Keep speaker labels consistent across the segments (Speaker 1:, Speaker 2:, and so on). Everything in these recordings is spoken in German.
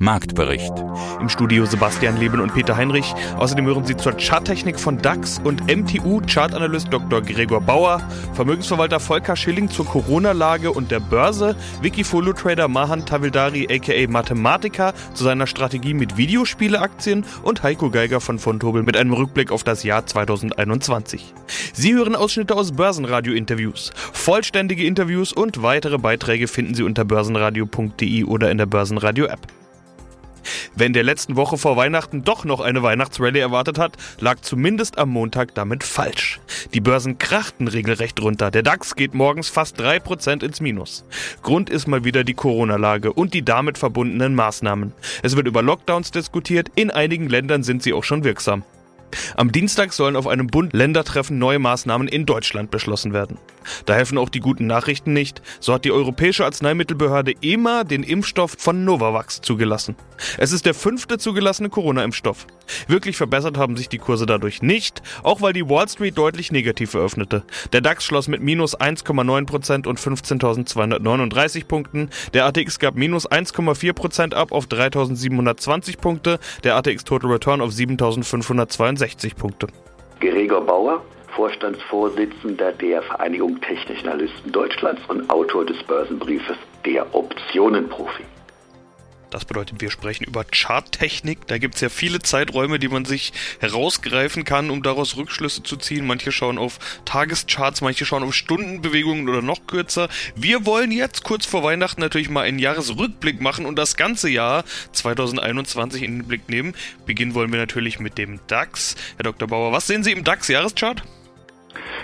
Speaker 1: Marktbericht.
Speaker 2: Im Studio Sebastian Leben und Peter Heinrich. Außerdem hören Sie zur Charttechnik von DAX und MTU Chartanalyst Dr. Gregor Bauer, Vermögensverwalter Volker Schilling zur Corona-Lage und der Börse, Wikifolio-Trader Mahan Tavildari aka Mathematiker zu seiner Strategie mit Videospieleaktien und Heiko Geiger von Fontobel mit einem Rückblick auf das Jahr 2021. Sie hören Ausschnitte aus Börsenradio-Interviews. Vollständige Interviews und weitere Beiträge finden Sie unter börsenradio.de oder in der Börsenradio-App. Wer in der letzten Woche vor Weihnachten doch noch eine Weihnachtsrallye erwartet hat, lag zumindest am Montag damit falsch. Die Börsen krachten regelrecht runter. Der DAX geht morgens fast 3% ins Minus. Grund ist mal wieder die Corona-Lage und die damit verbundenen Maßnahmen. Es wird über Lockdowns diskutiert, in einigen Ländern sind sie auch schon wirksam. Am Dienstag sollen auf einem Bund-Länder-Treffen neue Maßnahmen in Deutschland beschlossen werden. Da helfen auch die guten Nachrichten nicht. So hat die Europäische Arzneimittelbehörde EMA den Impfstoff von Novavax zugelassen. Es ist der fünfte zugelassene Corona-Impfstoff. Wirklich verbessert haben sich die Kurse dadurch nicht, auch weil die Wall Street deutlich negativ eröffnete. Der DAX schloss mit minus 1,9% und 15.239 Punkten. Der ATX gab minus 1,4% ab auf 3.720 Punkte. Der ATX Total Return auf 7.562 Punkte.
Speaker 3: Gregor Bauer, Vorstandsvorsitzender der Vereinigung Technischen Analysten Deutschlands und Autor des Börsenbriefes Der Optionenprofi.
Speaker 2: Das bedeutet, wir sprechen über Charttechnik. Da gibt es ja viele Zeiträume, die man sich herausgreifen kann, um daraus Rückschlüsse zu ziehen. Manche schauen auf Tagescharts, manche schauen auf Stundenbewegungen oder noch kürzer. Wir wollen jetzt kurz vor Weihnachten natürlich mal einen Jahresrückblick machen und das ganze Jahr 2021 in den Blick nehmen. Beginnen wollen wir natürlich mit dem DAX. Herr Dr. Bauer, was sehen Sie im DAX-Jahreschart?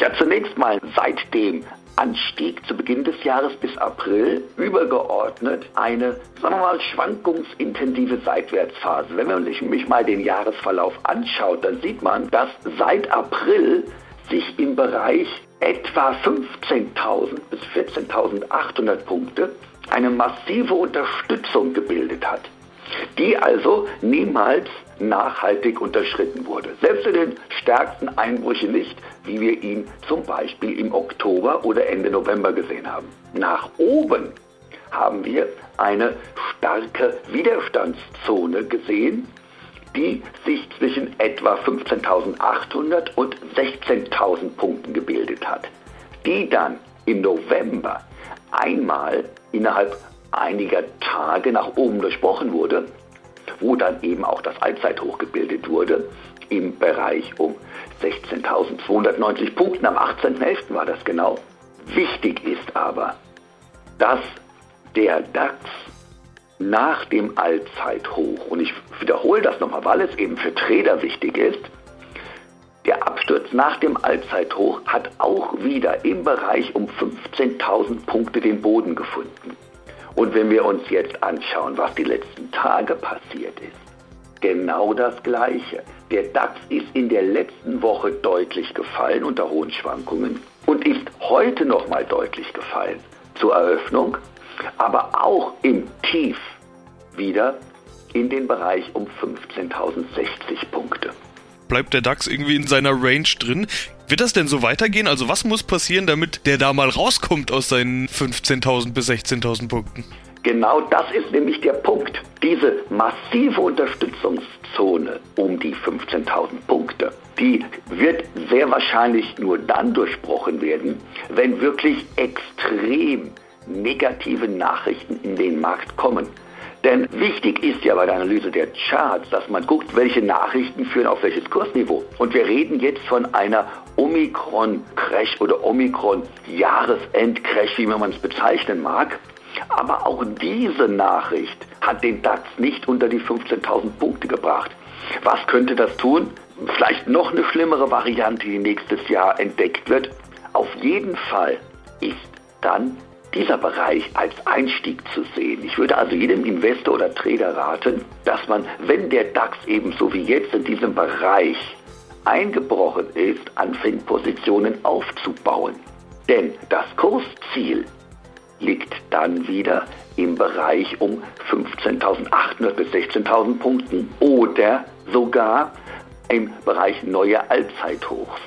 Speaker 3: Ja, zunächst mal seitdem Anstieg zu Beginn des Jahres bis April übergeordnet eine, sagen wir mal, schwankungsintensive Seitwärtsphase. Wenn man sich mal den Jahresverlauf anschaut, dann sieht man, dass seit April sich im Bereich etwa 15.000 bis 14.800 Punkte eine massive Unterstützung gebildet hat, die also niemals nachhaltig unterschritten wurde. Selbst in den stärksten Einbrüchen nicht, wie wir ihn zum Beispiel im Oktober oder Ende November gesehen haben. Nach oben haben wir eine starke Widerstandszone gesehen, die sich zwischen etwa 15.800 und 16.000 Punkten gebildet hat, die dann im November einmal innerhalb einiger Tage nach oben durchbrochen wurde wo dann eben auch das Allzeithoch gebildet wurde, im Bereich um 16.290 Punkten. Am 18.11. war das genau. Wichtig ist aber, dass der DAX nach dem Allzeithoch, und ich wiederhole das nochmal, weil es eben für Trader wichtig ist, der Absturz nach dem Allzeithoch hat auch wieder im Bereich um 15.000 Punkte den Boden gefunden. Und wenn wir uns jetzt anschauen, was die letzten Tage passiert ist, genau das Gleiche. Der DAX ist in der letzten Woche deutlich gefallen unter hohen Schwankungen und ist heute nochmal deutlich gefallen zur Eröffnung, aber auch im Tief wieder in den Bereich um 15.060 Punkte
Speaker 2: bleibt der DAX irgendwie in seiner Range drin. Wird das denn so weitergehen? Also was muss passieren, damit der da mal rauskommt aus seinen 15.000 bis 16.000 Punkten?
Speaker 3: Genau das ist nämlich der Punkt. Diese massive Unterstützungszone um die 15.000 Punkte, die wird sehr wahrscheinlich nur dann durchbrochen werden, wenn wirklich extrem negative Nachrichten in den Markt kommen. Denn wichtig ist ja bei der Analyse der Charts, dass man guckt, welche Nachrichten führen auf welches Kursniveau. Und wir reden jetzt von einer Omikron-Crash oder Omikron-Jahresend-Crash, wie man es bezeichnen mag. Aber auch diese Nachricht hat den DAX nicht unter die 15.000 Punkte gebracht. Was könnte das tun? Vielleicht noch eine schlimmere Variante, die nächstes Jahr entdeckt wird. Auf jeden Fall ist dann dieser Bereich als Einstieg zu sehen. Ich würde also jedem Investor oder Trader raten, dass man, wenn der DAX ebenso wie jetzt in diesem Bereich eingebrochen ist, anfängt Positionen aufzubauen. Denn das Kursziel liegt dann wieder im Bereich um 15.800 bis 16.000 Punkten oder sogar im Bereich neue Allzeithochs.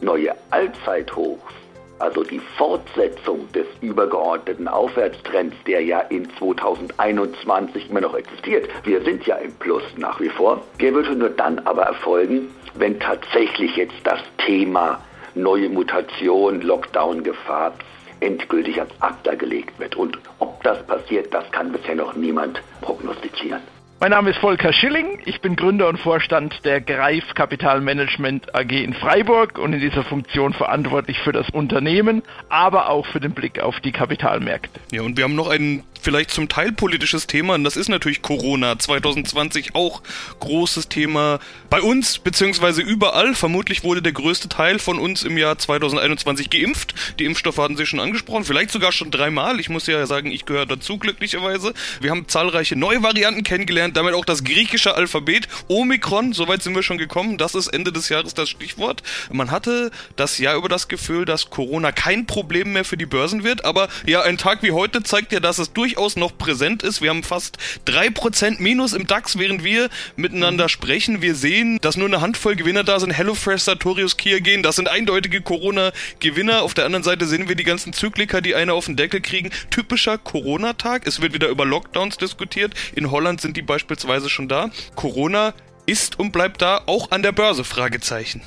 Speaker 3: Neue Allzeithochs also die Fortsetzung des übergeordneten Aufwärtstrends, der ja in 2021 immer noch existiert, wir sind ja im Plus nach wie vor, der würde nur dann aber erfolgen, wenn tatsächlich jetzt das Thema neue Mutation, Lockdown-Gefahr endgültig ans Akta gelegt wird. Und ob das passiert, das kann bisher noch niemand prognostizieren.
Speaker 4: Mein Name ist Volker Schilling. Ich bin Gründer und Vorstand der Greif Kapitalmanagement AG in Freiburg und in dieser Funktion verantwortlich für das Unternehmen, aber auch für den Blick auf die Kapitalmärkte.
Speaker 2: Ja, und wir haben noch einen vielleicht zum Teil politisches Thema und das ist natürlich Corona. 2020 auch großes Thema bei uns beziehungsweise überall. Vermutlich wurde der größte Teil von uns im Jahr 2021 geimpft. Die Impfstoffe hatten Sie schon angesprochen, vielleicht sogar schon dreimal. Ich muss ja sagen, ich gehöre dazu glücklicherweise. Wir haben zahlreiche neue Varianten kennengelernt, damit auch das griechische Alphabet. Omikron, soweit sind wir schon gekommen. Das ist Ende des Jahres das Stichwort. Man hatte das Jahr über das Gefühl, dass Corona kein Problem mehr für die Börsen wird, aber ja, ein Tag wie heute zeigt ja, dass es durchaus durchaus noch präsent ist. Wir haben fast 3% Minus im DAX, während wir miteinander sprechen. Wir sehen, dass nur eine Handvoll Gewinner da sind. HelloFresh, Sartorius, Kia gehen. Das sind eindeutige Corona-Gewinner. Auf der anderen Seite sehen wir die ganzen Zykliker, die eine auf den Deckel kriegen. Typischer Corona-Tag. Es wird wieder über Lockdowns diskutiert. In Holland sind die beispielsweise schon da. Corona ist und bleibt da auch an der Börse? Fragezeichen.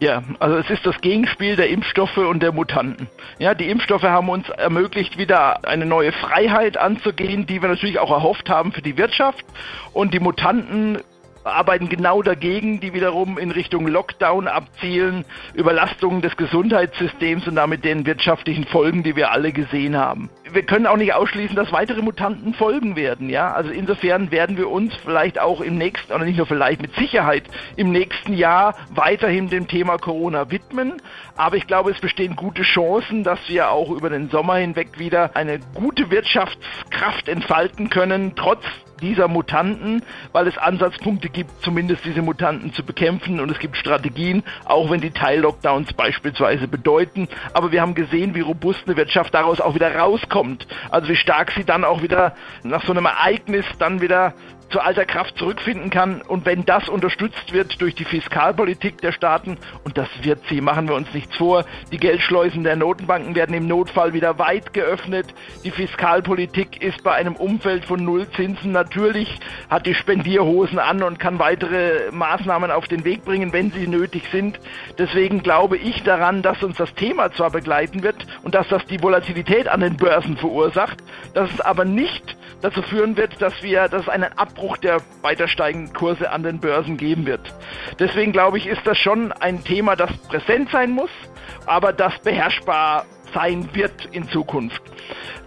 Speaker 4: Ja, also es ist das Gegenspiel der Impfstoffe und der Mutanten. Ja, die Impfstoffe haben uns ermöglicht, wieder eine neue Freiheit anzugehen, die wir natürlich auch erhofft haben für die Wirtschaft. Und die Mutanten arbeiten genau dagegen, die wiederum in Richtung Lockdown abzielen, Überlastungen des Gesundheitssystems und damit den wirtschaftlichen Folgen, die wir alle gesehen haben. Wir können auch nicht ausschließen, dass weitere Mutanten folgen werden, ja. Also insofern werden wir uns vielleicht auch im nächsten, oder nicht nur vielleicht, mit Sicherheit im nächsten Jahr weiterhin dem Thema Corona widmen. Aber ich glaube, es bestehen gute Chancen, dass wir auch über den Sommer hinweg wieder eine gute Wirtschaftskraft entfalten können, trotz dieser Mutanten, weil es Ansatzpunkte gibt, zumindest diese Mutanten zu bekämpfen und es gibt Strategien, auch wenn die Teil-Lockdowns beispielsweise bedeuten. Aber wir haben gesehen, wie robust eine Wirtschaft daraus auch wieder rauskommt. Also wie stark sie dann auch wieder nach so einem Ereignis dann wieder zu alter Kraft zurückfinden kann. Und wenn das unterstützt wird durch die Fiskalpolitik der Staaten, und das wird sie, machen wir uns nichts vor, die Geldschleusen der Notenbanken werden im Notfall wieder weit geöffnet. Die Fiskalpolitik ist bei einem Umfeld von Nullzinsen natürlich, hat die Spendierhosen an und kann weitere Maßnahmen auf den Weg bringen, wenn sie nötig sind. Deswegen glaube ich daran, dass uns das Thema zwar begleiten wird und dass das die Volatilität an den Börsen verursacht, dass es aber nicht dazu führen wird, dass wir, dass es einen Abbruch der weiter steigenden Kurse an den Börsen geben wird. Deswegen glaube ich, ist das schon ein Thema, das präsent sein muss, aber das beherrschbar sein wird in Zukunft.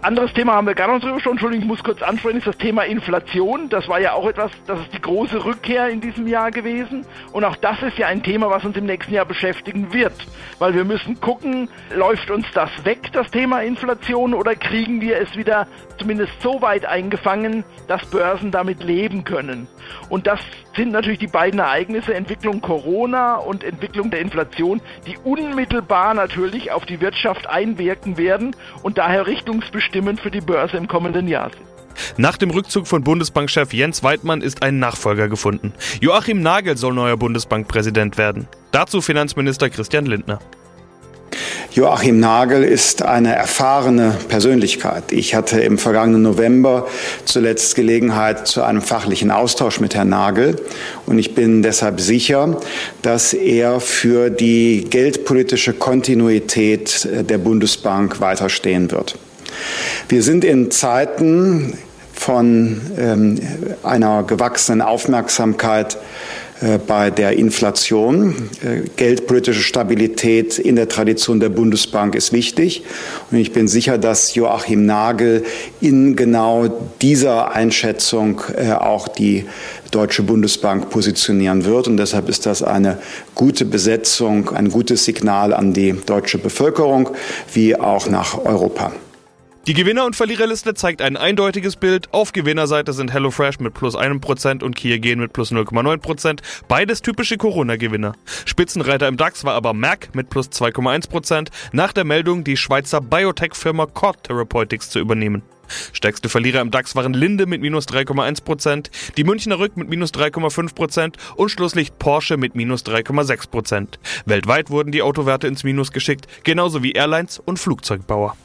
Speaker 4: Anderes Thema haben wir gar nicht drüber gesprochen, Entschuldigung, ich muss kurz ansprechen, ist das Thema Inflation. Das war ja auch etwas, das ist die große Rückkehr in diesem Jahr gewesen. Und auch das ist ja ein Thema, was uns im nächsten Jahr beschäftigen wird. Weil wir müssen gucken, läuft uns das weg, das Thema Inflation, oder kriegen wir es wieder zumindest so weit eingefangen, dass Börsen damit leben können. Und das sind natürlich die beiden Ereignisse, Entwicklung Corona und Entwicklung der Inflation, die unmittelbar natürlich auf die Wirtschaft einwirken werden und daher richtungsbestimmt Stimmen für die Börse im kommenden Jahr sind.
Speaker 2: Nach dem Rückzug von Bundesbankchef Jens Weidmann ist ein Nachfolger gefunden. Joachim Nagel soll neuer Bundesbankpräsident werden. Dazu Finanzminister Christian Lindner.
Speaker 5: Joachim Nagel ist eine erfahrene Persönlichkeit. Ich hatte im vergangenen November zuletzt Gelegenheit zu einem fachlichen Austausch mit Herrn Nagel und ich bin deshalb sicher, dass er für die geldpolitische Kontinuität der Bundesbank weiterstehen wird. Wir sind in Zeiten von ähm, einer gewachsenen Aufmerksamkeit äh, bei der Inflation. Äh, geldpolitische Stabilität in der Tradition der Bundesbank ist wichtig. Und ich bin sicher, dass Joachim Nagel in genau dieser Einschätzung äh, auch die Deutsche Bundesbank positionieren wird. Und deshalb ist das eine gute Besetzung, ein gutes Signal an die deutsche Bevölkerung wie auch nach Europa.
Speaker 2: Die Gewinner- und Verliererliste zeigt ein eindeutiges Bild. Auf Gewinnerseite sind HelloFresh mit plus einem Prozent und Kia Gen mit plus 0,9%. Prozent. Beides typische Corona-Gewinner. Spitzenreiter im DAX war aber Merck mit plus 2,1%, Prozent. nach der Meldung, die Schweizer Biotech-Firma Cord Therapeutics zu übernehmen. Stärkste Verlierer im DAX waren Linde mit minus 3,1%, die Münchner Rück mit minus 3,5% und Schlusslicht Porsche mit minus 3,6%. Weltweit wurden die Autowerte ins Minus geschickt, genauso wie Airlines und Flugzeugbauer.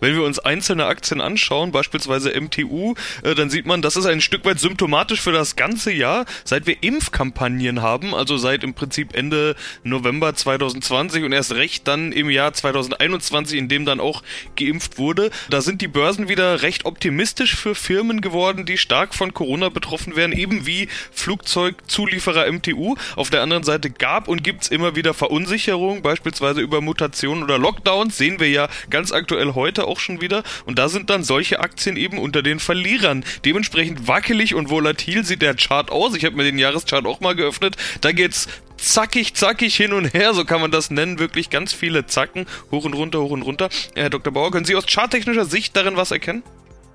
Speaker 2: Wenn wir uns einzelne Aktien anschauen, beispielsweise MTU, äh, dann sieht man, das ist ein Stück weit symptomatisch für das ganze Jahr, seit wir Impfkampagnen haben, also seit im Prinzip Ende November 2020 und erst recht dann im Jahr 2021, in dem dann auch geimpft wurde. Da sind die Börsen wieder recht optimistisch für Firmen geworden, die stark von Corona betroffen werden, eben wie Flugzeugzulieferer MTU. Auf der anderen Seite gab und gibt's immer wieder Verunsicherung, beispielsweise über Mutationen oder Lockdowns, sehen wir ja ganz aktuell heute auch schon wieder. Und da sind dann solche Aktien eben unter den Verlierern. Dementsprechend wackelig und volatil sieht der Chart aus. Ich habe mir den Jahreschart auch mal geöffnet. Da geht's zackig, zackig hin und her, so kann man das nennen. Wirklich ganz viele Zacken, hoch und runter, hoch und runter. Herr Dr. Bauer, können Sie aus charttechnischer Sicht darin was erkennen?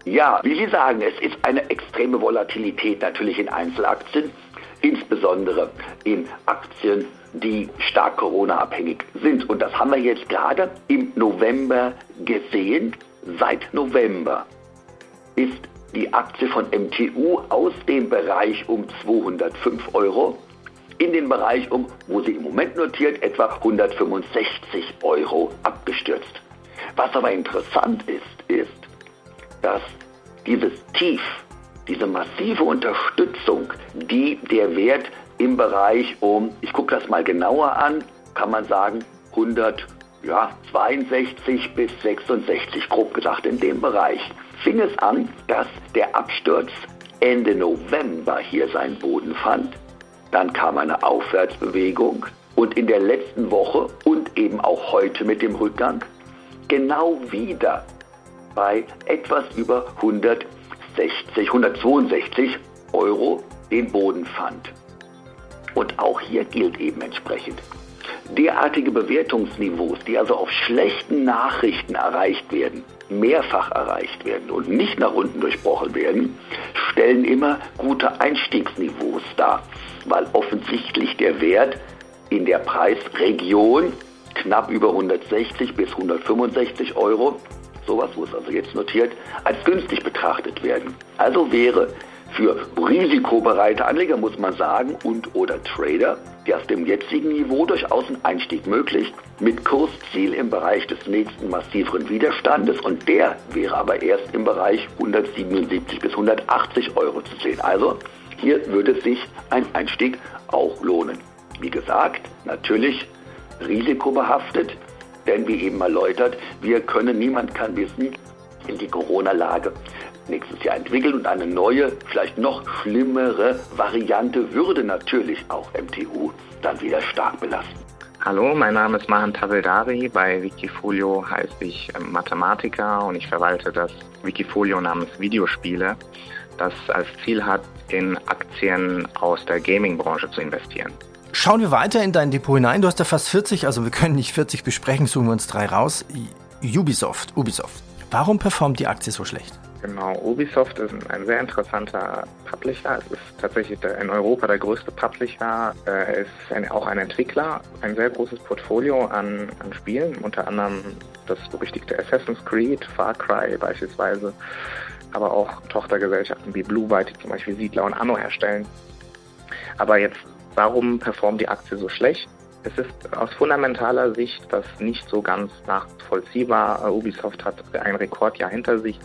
Speaker 3: Ja, wie Sie sagen, es ist eine extreme Volatilität natürlich in Einzelaktien, insbesondere in Aktien, die stark Corona-abhängig sind. Und das haben wir jetzt gerade im November gesehen. Seit November ist die Aktie von MTU aus dem Bereich um 205 Euro in den Bereich um, wo sie im Moment notiert, etwa 165 Euro abgestürzt. Was aber interessant ist, ist, dass dieses Tief, diese massive Unterstützung, die der Wert im Bereich um, ich gucke das mal genauer an, kann man sagen 162 bis 66, grob gesagt in dem Bereich, fing es an, dass der Absturz Ende November hier seinen Boden fand. Dann kam eine Aufwärtsbewegung und in der letzten Woche und eben auch heute mit dem Rückgang genau wieder bei etwas über 160, 162 Euro den Boden fand. Und auch hier gilt eben entsprechend. Derartige Bewertungsniveaus, die also auf schlechten Nachrichten erreicht werden, mehrfach erreicht werden und nicht nach unten durchbrochen werden, stellen immer gute Einstiegsniveaus dar, weil offensichtlich der Wert in der Preisregion knapp über 160 bis 165 Euro, sowas, wo es also jetzt notiert, als günstig betrachtet werden. Also wäre für risikobereite Anleger, muss man sagen, und oder Trader, die auf dem jetzigen Niveau durchaus ein Einstieg möglich, mit Kursziel im Bereich des nächsten massiveren Widerstandes und der wäre aber erst im Bereich 177 bis 180 Euro zu sehen. Also hier würde sich ein Einstieg auch lohnen. Wie gesagt, natürlich risikobehaftet, denn wie eben erläutert, wir können, niemand kann wissen, in die Corona-Lage nächstes Jahr entwickeln und eine neue, vielleicht noch schlimmere Variante würde natürlich auch MTU dann wieder stark belasten.
Speaker 6: Hallo, mein Name ist Mahan Tabeldari. Bei Wikifolio heiße ich ähm, Mathematiker und ich verwalte das Wikifolio namens Videospiele, das als Ziel hat, in Aktien aus der Gaming-Branche zu investieren.
Speaker 7: Schauen wir weiter in dein Depot hinein. Du hast ja fast 40, also wir können nicht 40 besprechen, suchen wir uns drei raus. Ubisoft, Ubisoft. Warum performt die Aktie so schlecht?
Speaker 6: Genau, Ubisoft ist ein sehr interessanter Publisher. Es ist tatsächlich in Europa der größte Publisher. Er ist ein, auch ein Entwickler, ein sehr großes Portfolio an, an Spielen, unter anderem das berüchtigte Assassin's Creed, Far Cry beispielsweise, aber auch Tochtergesellschaften wie Blue Byte, die zum Beispiel Siedler und Anno herstellen. Aber jetzt, warum performt die Aktie so schlecht? Es ist aus fundamentaler Sicht das nicht so ganz nachvollziehbar. Ubisoft hat ein Rekordjahr hinter sich.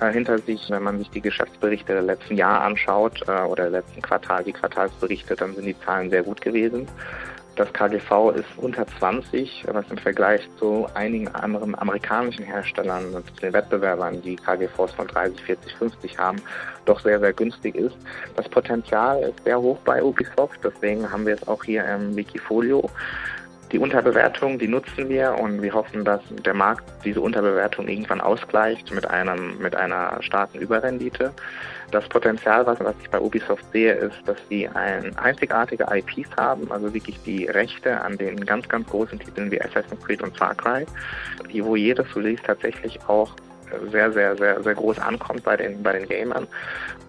Speaker 6: Äh, hinter sich. Wenn man sich die Geschäftsberichte der letzten Jahre anschaut äh, oder der letzten Quartal, die Quartalsberichte, dann sind die Zahlen sehr gut gewesen. Das KGV ist unter 20, was im Vergleich zu einigen anderen amerikanischen Herstellern und den Wettbewerbern, die KGVs von 30, 40, 50 haben, doch sehr, sehr günstig ist. Das Potenzial ist sehr hoch bei Ubisoft, deswegen haben wir es auch hier im Wikifolio. Die Unterbewertung, die nutzen wir und wir hoffen, dass der Markt diese Unterbewertung irgendwann ausgleicht mit einem, mit einer starken Überrendite. Das Potenzial, was, was ich bei Ubisoft sehe, ist, dass sie ein einzigartige IPs haben, also wirklich die Rechte an den ganz, ganz großen Titeln wie Assassin's Creed und Far Cry, wo jedes Release tatsächlich auch sehr, sehr, sehr, sehr groß ankommt bei den, bei den Gamern.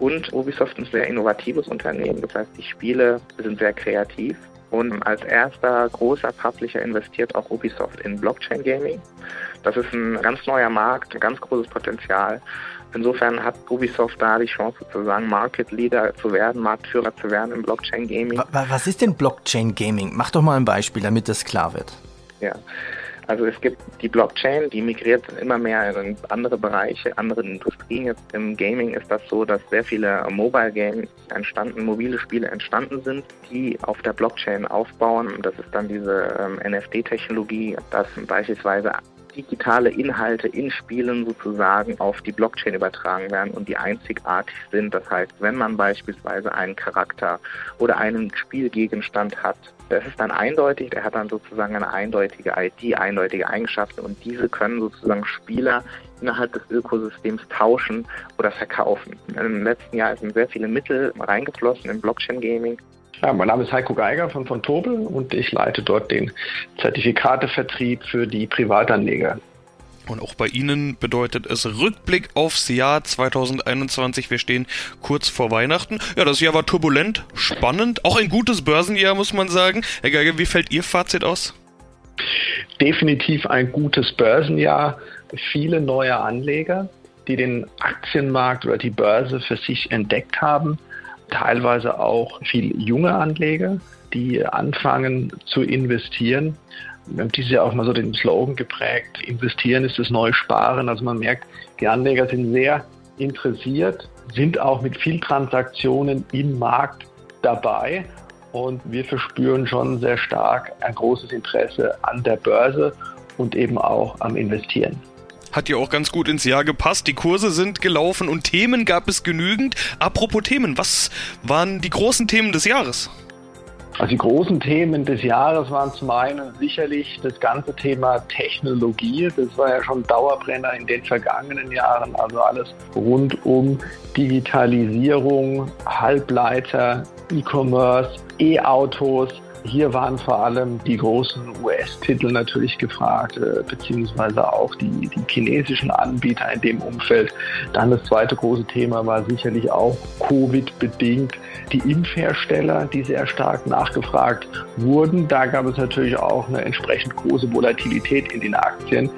Speaker 6: Und Ubisoft ist ein sehr innovatives Unternehmen. Das heißt, die Spiele sind sehr kreativ. Und als erster großer Publisher investiert auch Ubisoft in Blockchain Gaming. Das ist ein ganz neuer Markt, ein ganz großes Potenzial. Insofern hat Ubisoft da die Chance sozusagen Market Leader zu werden, Marktführer zu werden im Blockchain Gaming.
Speaker 7: Was ist denn Blockchain Gaming? Mach doch mal ein Beispiel, damit das klar wird.
Speaker 6: Ja. Also es gibt die Blockchain, die migriert immer mehr in andere Bereiche, andere Industrien. Jetzt im Gaming ist das so, dass sehr viele Mobile Games entstanden, mobile Spiele entstanden sind, die auf der Blockchain aufbauen. Das ist dann diese ähm, NFT-Technologie, dass beispielsweise digitale Inhalte in Spielen sozusagen auf die Blockchain übertragen werden und die einzigartig sind. Das heißt, wenn man beispielsweise einen Charakter oder einen Spielgegenstand hat, das ist dann eindeutig, der hat dann sozusagen eine eindeutige ID, eindeutige Eigenschaften und diese können sozusagen Spieler innerhalb des Ökosystems tauschen oder verkaufen. Im letzten Jahr sind sehr viele Mittel reingeflossen im Blockchain Gaming.
Speaker 8: Ja, mein Name ist Heiko Geiger von von Tobel und ich leite dort den Zertifikatevertrieb für die Privatanleger.
Speaker 2: Und auch bei Ihnen bedeutet es Rückblick aufs Jahr 2021. Wir stehen kurz vor Weihnachten. Ja, das Jahr war turbulent, spannend, auch ein gutes Börsenjahr, muss man sagen. Herr Geiger, wie fällt Ihr Fazit aus?
Speaker 8: Definitiv ein gutes Börsenjahr. Viele neue Anleger, die den Aktienmarkt oder die Börse für sich entdeckt haben teilweise auch viel junge Anleger, die anfangen zu investieren. Wir haben dieses Jahr auch mal so den Slogan geprägt, investieren ist das neue Sparen. Also man merkt, die Anleger sind sehr interessiert, sind auch mit viel Transaktionen im Markt dabei. Und wir verspüren schon sehr stark ein großes Interesse an der Börse und eben auch am Investieren
Speaker 2: hat ja auch ganz gut ins Jahr gepasst. Die Kurse sind gelaufen und Themen gab es genügend. Apropos Themen, was waren die großen Themen des Jahres?
Speaker 8: Also die großen Themen des Jahres waren zum einen sicherlich das ganze Thema Technologie. Das war ja schon Dauerbrenner in den vergangenen Jahren. Also alles rund um Digitalisierung, Halbleiter, E-Commerce, E-Autos, hier waren vor allem die großen US-Titel natürlich gefragt, äh, beziehungsweise auch die, die chinesischen Anbieter in dem Umfeld. Dann das zweite große Thema war sicherlich auch Covid-bedingt die Impfhersteller, die sehr stark nachgefragt wurden. Da gab es natürlich auch eine entsprechend große Volatilität in den Aktien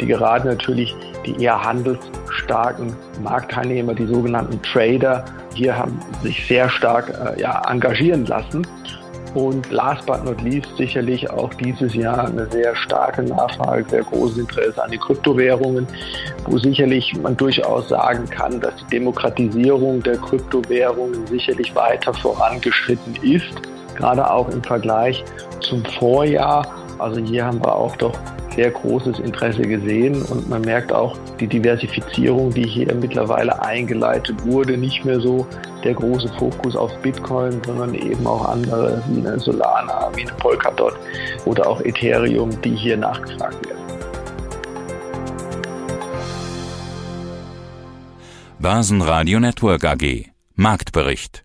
Speaker 8: die gerade natürlich die eher handelsstarken Marktteilnehmer, die sogenannten Trader, hier haben sich sehr stark äh, ja, engagieren lassen. Und last but not least sicherlich auch dieses Jahr eine sehr starke Nachfrage, sehr großes Interesse an die Kryptowährungen, wo sicherlich man durchaus sagen kann, dass die Demokratisierung der Kryptowährungen sicherlich weiter vorangeschritten ist, gerade auch im Vergleich zum Vorjahr. Also hier haben wir auch doch sehr großes Interesse gesehen und man merkt auch die Diversifizierung, die hier mittlerweile eingeleitet wurde, nicht mehr so der große Fokus auf Bitcoin, sondern eben auch andere wie eine Solana, wie eine Polkadot oder auch Ethereum, die hier nachgefragt werden.
Speaker 1: Börsenradio Network AG Marktbericht